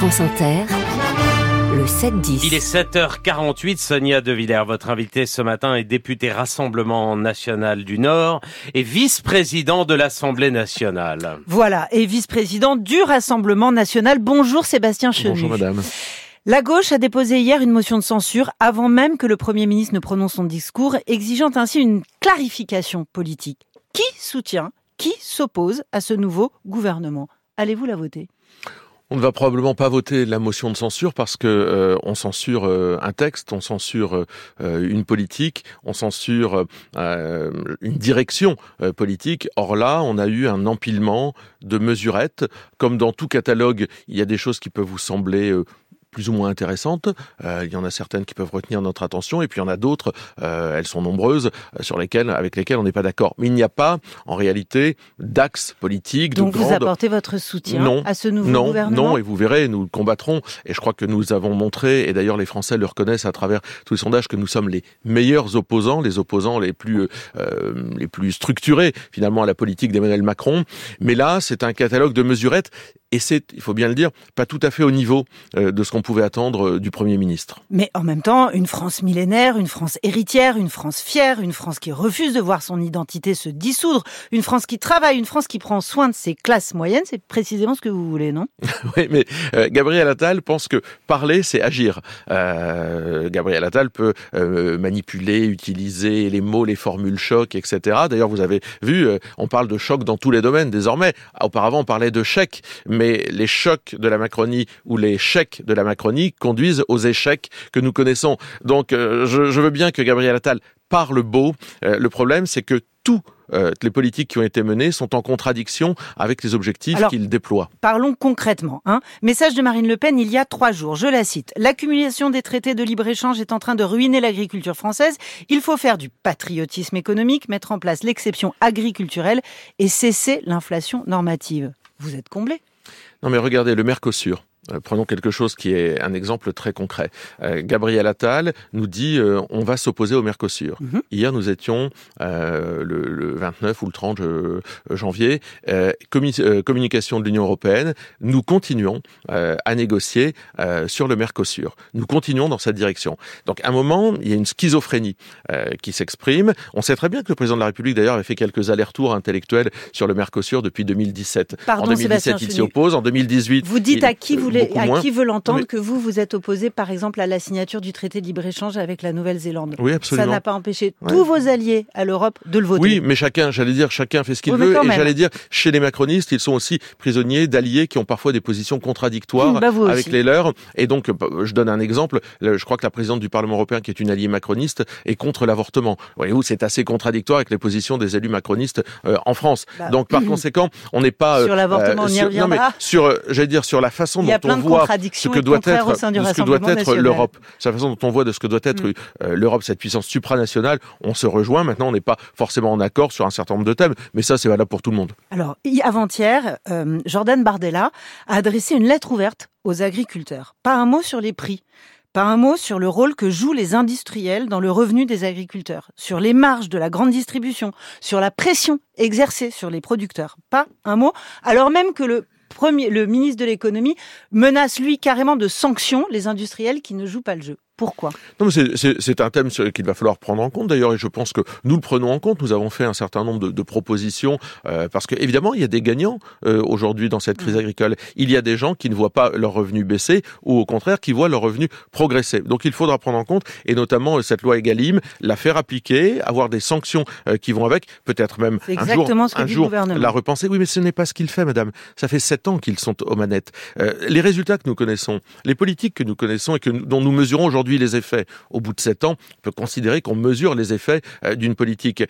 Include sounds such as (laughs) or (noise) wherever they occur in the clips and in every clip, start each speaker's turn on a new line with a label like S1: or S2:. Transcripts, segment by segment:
S1: France Inter, le 7-10.
S2: Il est 7h48, Sonia De Villers, votre invitée ce matin est députée Rassemblement National du Nord et vice-président de l'Assemblée nationale.
S3: Voilà, et vice-président du Rassemblement national. Bonjour Sébastien Chenu.
S4: Bonjour madame.
S3: La gauche a déposé hier une motion de censure avant même que le Premier ministre ne prononce son discours, exigeant ainsi une clarification politique. Qui soutient, qui s'oppose à ce nouveau gouvernement? Allez-vous la voter?
S4: On ne va probablement pas voter la motion de censure parce que euh, on censure euh, un texte, on censure euh, une politique, on censure une direction politique. Or là, on a eu un empilement de mesurettes. Comme dans tout catalogue, il y a des choses qui peuvent vous sembler plus ou moins intéressantes. Euh, il y en a certaines qui peuvent retenir notre attention, et puis il y en a d'autres, euh, elles sont nombreuses, euh, sur lesquelles, avec lesquelles on n'est pas d'accord. Mais il n'y a pas, en réalité, d'axe politique.
S3: Donc
S4: de
S3: vous
S4: grande...
S3: apportez votre soutien
S4: non,
S3: à ce nouveau
S4: non,
S3: gouvernement
S4: Non, et vous verrez, nous le combattrons. Et je crois que nous avons montré, et d'ailleurs les Français le reconnaissent à travers tous les sondages, que nous sommes les meilleurs opposants, les opposants les plus euh, les plus structurés finalement à la politique d'Emmanuel Macron. Mais là, c'est un catalogue de mesurettes et c'est, il faut bien le dire, pas tout à fait au niveau euh, de ce qu'on pouvait attendre euh, du Premier ministre.
S3: Mais en même temps, une France millénaire, une France héritière, une France fière, une France qui refuse de voir son identité se dissoudre, une France qui travaille, une France qui prend soin de ses classes moyennes, c'est précisément ce que vous voulez, non? (laughs)
S4: Oui, mais euh, Gabriel Attal pense que parler, c'est agir. Euh, Gabriel Attal peut euh, manipuler, utiliser les mots, les formules choc, etc. D'ailleurs, vous avez vu, on parle de choc dans tous les domaines désormais. Auparavant, on parlait de chèque mais les chocs de la Macronie ou les chèques de la Macronie conduisent aux échecs que nous connaissons. Donc euh, je, je, veux bien que Gabriel Attal parle beau. Euh, le problème, c'est que tout euh, les politiques qui ont été menées sont en contradiction avec les objectifs qu'il déploie.
S3: Parlons concrètement. Hein. Message de Marine Le Pen il y a trois jours. Je la cite. L'accumulation des traités de libre-échange est en train de ruiner l'agriculture française. Il faut faire du patriotisme économique, mettre en place l'exception agriculturelle et cesser l'inflation normative. Vous êtes comblé.
S4: Non mais regardez, le Mercosur, Prenons quelque chose qui est un exemple très concret. Euh, Gabriel Attal nous dit euh, on va s'opposer au Mercosur. Mm -hmm. Hier, nous étions euh, le, le, 29 ou le 30 euh, janvier, commu communication de l'Union européenne. Nous continuons à négocier sur le Mercosur. Nous continuons dans cette direction. Donc, à un moment, il y a une schizophrénie qui s'exprime. On sait très bien que le président de la République, d'ailleurs, avait fait quelques allers-retours intellectuels sur le Mercosur depuis 2017.
S3: Pardon,
S4: en 2017, il s'y oppose. En 2018,
S3: vous dites
S4: il,
S3: à qui vous voulez à
S4: moins.
S3: qui veut l'entendre
S4: Mais-
S3: que vous, vous êtes opposé, par exemple, à la signature du traité de libre-échange avec la Nouvelle-Zélande.
S4: Oui,
S3: Ça
S4: absolument.
S3: n'a pas empêché
S4: Ouais.
S3: tous vos alliés à l'Europe de le voter.
S4: Oui, mais chacun, j'allais dire, chacun fait ce qu'il
S3: Oui,
S4: veut. Et j'allais dire, chez les macronistes, ils sont aussi prisonniers d'alliés qui ont parfois des positions contradictoires
S3: Mmh, bah,
S4: avec
S3: aussi.
S4: les leurs. Et donc, euh, je donne un exemple. Le- Je crois que la présidente du Parlement européen, qui est une alliée macroniste, est contre l'avortement. Voyez-vous, c'est assez contradictoire avec les positions des élus macronistes euh, en France.
S3: Bah,
S4: donc, par conséquent, on n'est pas
S3: Sur l'avortement, on y
S4: sur, non, mais
S3: reviendra.
S4: sur, euh, j'allais dire, sur la façon dont
S3: plein de
S4: voit ce
S3: contradictions
S4: que doit être,
S3: au sein du
S4: de ce que doit être l'Europe. C'est la façon dont on voit de ce que doit être
S3: Mm.
S4: euh, l'Europe, cette puissance supranationale. On se rejoint. Maintenant, on n'est pas forcément en accord sur un certain nombre de thèmes, mais ça, c'est valable pour tout le monde.
S3: Alors, hi- avant-hier, euh, Jordan Bardella a adressé une lettre ouverte aux agriculteurs. Pas un mot sur les prix. Pas un mot sur le rôle que jouent les industriels dans le revenu des agriculteurs, sur les marges de la grande distribution, sur la pression exercée sur les producteurs. Pas un mot, alors même que le premier, le ministre de l'économie menace lui carrément de sanctions les industriels qui ne jouent pas le jeu. Pourquoi?
S4: Non, mais c'est- un thème qu'il va falloir prendre en compte d'ailleurs, et je pense que nous le prenons en compte. Nous avons fait un certain nombre de, de propositions euh, parce que évidemment il y a des gagnants euh, aujourd'hui dans cette crise agricole. Il y a des gens qui ne voient pas leurs revenus baisser ou au contraire qui voient leurs revenus progresser. Donc il faudra prendre en compte et notamment euh, cette loi Egalim, la faire appliquer, avoir des sanctions euh, qui vont avec, peut-être même un jour,
S3: exactement ce que
S4: un
S3: dit le
S4: jour
S3: gouvernement.
S4: la repenser. Oui, mais ce n'est pas ce qu'il fait, madame. Ça fait sept ans qu'ils sont aux manettes. Euh, les résultats que nous connaissons, les politiques que nous connaissons et que nous- dont nous mesurons aujourd'hui les effets, au bout de sept ans, on peut considérer qu'on mesure les effets euh, d'une politique,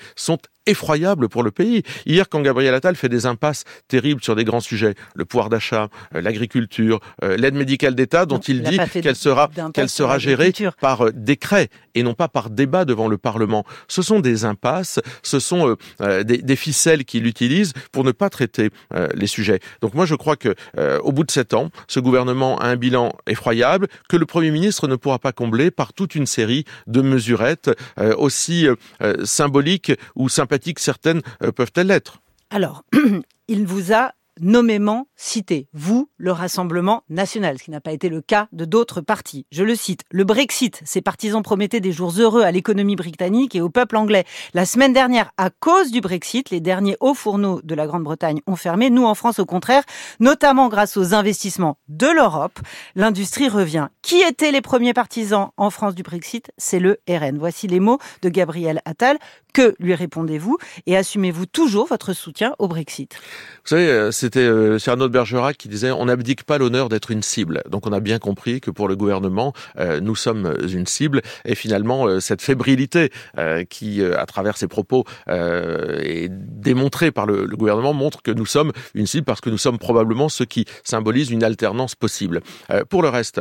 S4: effroyables pour le pays. Hier, quand Gabriel Attal fait des impasses terribles sur des grands sujets, le pouvoir d'achat, euh, l'agriculture, euh, l'aide médicale d'État, dont
S3: Non,
S4: il dit qu'elle sera, qu'elle sera gérée par euh, décret et non pas par débat devant le Parlement. Ce sont des impasses, ce sont des, des ficelles qu'il utilise pour ne pas traiter les sujets. Donc moi je crois que au bout de sept ans, ce gouvernement a un bilan effroyable que le Premier ministre ne pourra pas combler par toute une série de mesurettes aussi symboliques ou sympathiques certaines euh, peuvent-elles l'être?
S3: Alors, (clears throat) il vous a nommément cité. Vous, le Rassemblement national, ce qui n'a pas été le cas de d'autres partis. Je le cite. Le Brexit, ses partisans promettaient des jours heureux à l'économie britannique et au peuple anglais. La semaine dernière, à cause du Brexit, les derniers hauts fourneaux de la Grande-Bretagne ont fermé. Nous, en France, au contraire, notamment grâce aux investissements de l'Europe, l'industrie revient. Qui étaient les premiers partisans en France du Brexit? C'est le RN. Voici les mots de Gabriel Attal. Que lui répondez-vous? Et assumez-vous toujours votre soutien au Brexit?
S4: Vous savez, euh, c'était euh, Cyrano de Bergerac qui disait on n'abdique pas l'honneur d'être une cible. Donc on a bien compris que pour le gouvernement, euh, nous sommes une cible. Et finalement, cette fébrilité qui, à travers ses propos, est démontrée par le, le, gouvernement montre que nous sommes une cible parce que nous sommes probablement ceux qui symbolisent une alternance possible. pour le reste,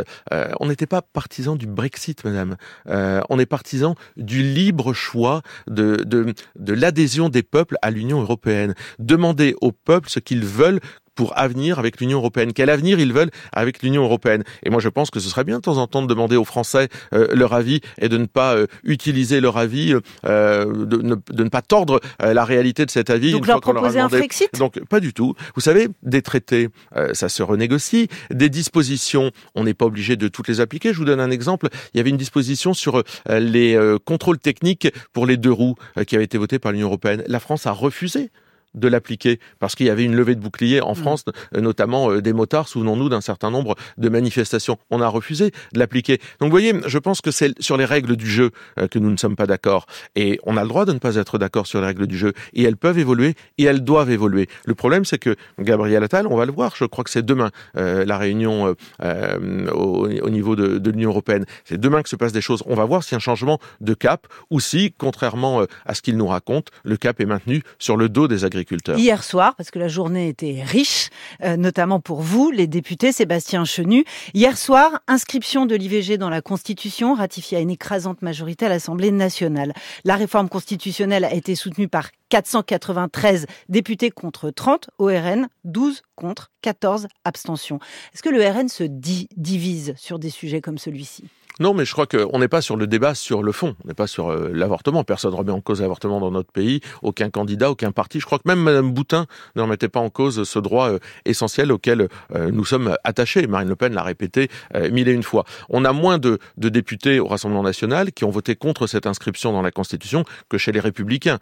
S4: on n'était pas partisan du Brexit, madame. on est partisan du libre choix de de, de l'adhésion des peuples à l'Union européenne. Demander aux peuples ce qu'ils veulent pour avenir avec l'Union européenne Quel avenir ils veulent avec l'Union européenne? Et moi, je pense que ce serait bien de temps en temps de demander aux Français euh, leur avis et de ne pas euh, utiliser leur avis, euh, de, ne, de, ne, pas tordre la réalité de cet avis.
S3: Donc leur proposer un Frexit?
S4: Donc pas du tout. Vous savez, des traités, ça se renégocie. Des dispositions, on n'est pas obligé de toutes les appliquer. Je vous donne un exemple. Il y avait une disposition sur les contrôles techniques pour les deux roues qui avait été votée par l'Union européenne. La France a refusé de l'appliquer parce qu'il y avait une levée de bouclier en mm. France, euh, notamment euh, des motards. Souvenons-nous d'un certain nombre de manifestations. On a refusé de l'appliquer. Donc, vous voyez, je pense que c'est sur les règles du jeu euh, que nous ne sommes pas d'accord. Et on a le droit de ne pas être d'accord sur les règles du jeu. Et elles peuvent évoluer et elles doivent évoluer. Le problème, c'est que Gabriel Attal, on va le voir, je crois que c'est demain la réunion au, niveau de, de l'Union européenne. C'est demain que se passent des choses. On va voir si un changement de cap ou si, contrairement à ce qu'il nous raconte, le cap est maintenu sur le dos des agriculteurs
S3: Hier soir, parce que la journée était riche, euh, notamment pour vous, les députés, Sébastien Chenu. Hier soir, inscription de l'IVG dans la Constitution, ratifiée à une écrasante majorité à l'Assemblée nationale. La réforme constitutionnelle a été soutenue par 493 députés contre 30 au RN, 12 contre 14 abstentions. Est-ce que le RN se divise sur des sujets comme celui-ci?
S4: Non, mais je crois qu'on n'est pas sur le débat sur le fond. On n'est pas sur euh, l'avortement. Personne ne remet en cause l'avortement dans notre pays. Aucun candidat, aucun parti. Je crois que même Mme Boutin ne remettait pas en cause ce droit euh, essentiel auquel euh, nous sommes attachés. Marine Le Pen l'a répété mille et une fois. On a moins de, de, députés au Rassemblement national qui ont voté contre cette inscription dans la Constitution que chez les Républicains,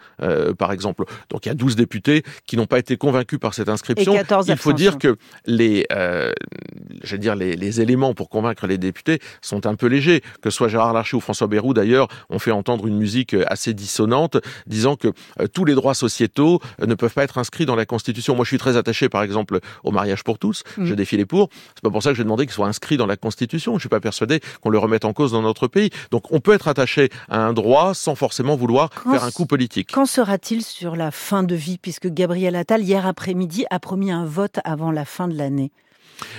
S4: par exemple. Donc il y a 12 députés qui n'ont pas été convaincus par cette inscription.
S3: Et 14
S4: il faut dire que les, je veux dire, les, les éléments pour convaincre les députés sont un peu légers que ce soit Gérard Larcher ou François Bayrou d'ailleurs, ont fait entendre une musique euh, assez dissonante, disant que euh, tous les droits sociétaux euh, ne peuvent pas être inscrits dans la Constitution. Moi, je suis très attaché, par exemple, au mariage pour tous. Mm. Je défie les pour. C'est pas pour ça que j'ai demandé qu'il soit inscrit dans la Constitution. Je suis pas persuadé qu'on le remette en cause dans notre pays. Donc, on peut être attaché à un droit sans forcément vouloir faire un coup politique.
S3: Quand sera-t-il sur la fin de vie, puisque Gabriel Attal hier après-midi a promis un vote avant la fin de l'année?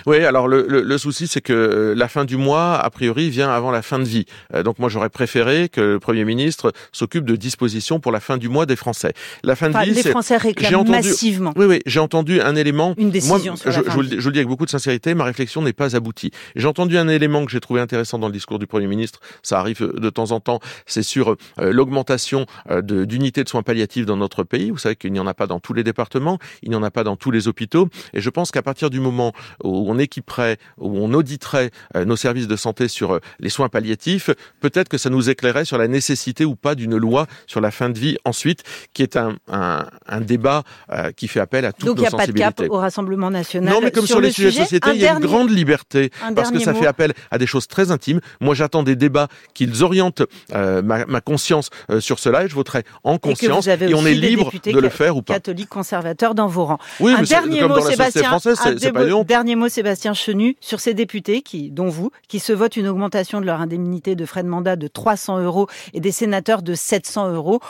S4: Oui, alors le, le, le souci, c'est que euh, la fin du mois, a priori, vient avant la fin de vie. Euh, donc moi, j'aurais préféré que le Premier ministre s'occupe de dispositions pour la fin du mois des Français. La fin de vie,
S3: les Français réclament massivement.
S4: Oui, oui, j'ai entendu un élément.
S3: Une décision.
S4: Moi, je, je, vous, je, vous le dis avec beaucoup de sincérité, ma réflexion n'est pas aboutie. J'ai entendu un élément que j'ai trouvé intéressant dans le discours du Premier ministre. Ça arrive de temps en temps. C'est sur euh, l'augmentation d'unités de soins palliatifs dans notre pays. Vous savez qu'il n'y en a pas dans tous les départements, il n'y en a pas dans tous les hôpitaux. Et je pense qu'à partir du moment où on équiperait, où on auditerait euh, nos services de santé sur euh, les soins palliatifs, peut-être que ça nous éclairait sur la nécessité ou pas d'une loi sur la fin de vie ensuite, qui est un, un, un débat euh, qui fait appel à toutes
S3: Donc
S4: nos sensibilités.
S3: Donc il n'y a pas de cap au Rassemblement national.
S4: Non, mais comme sur, les sujets de société, il y a une grande liberté parce que ça
S3: mot.
S4: fait appel à des choses très intimes. Moi, j'attends des débats qu'ils orientent euh, ma, ma, conscience euh, sur cela et je voterai en conscience
S3: et,
S4: et on est libre de le faire ou pas.
S3: Catholique conservateur dans vos rangs.
S4: Oui,
S3: un
S4: mais
S3: dernier
S4: comme
S3: mot,
S4: dans la
S3: Sébastien.
S4: française, c'est pas
S3: dernier Sébastien Chenu, sur ces députés qui, dont vous, qui se votent une augmentation de leur indemnité de frais de mandat de 300 euros et des sénateurs de 700 euros.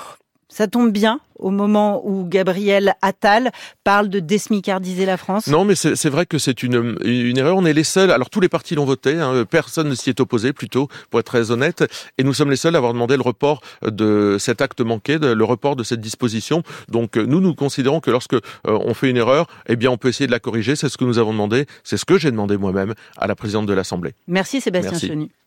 S3: Ça tombe bien au moment où Gabriel Attal parle de désmicardiser la France
S4: Non, mais c'est vrai que c'est une, une erreur. On est les seuls. Alors tous les partis l'ont voté. Hein, personne ne s'y est opposé, plutôt, pour être très honnête. Et nous sommes les seuls à avoir demandé le report de cet acte manqué, de, le report de cette disposition. Donc nous, nous considérons que lorsque euh, on fait une erreur, eh bien, on peut essayer de la corriger. C'est ce que nous avons demandé. C'est ce que j'ai demandé moi-même à la présidente de l'Assemblée.
S3: Merci Sébastien
S4: Merci.
S3: Chenu.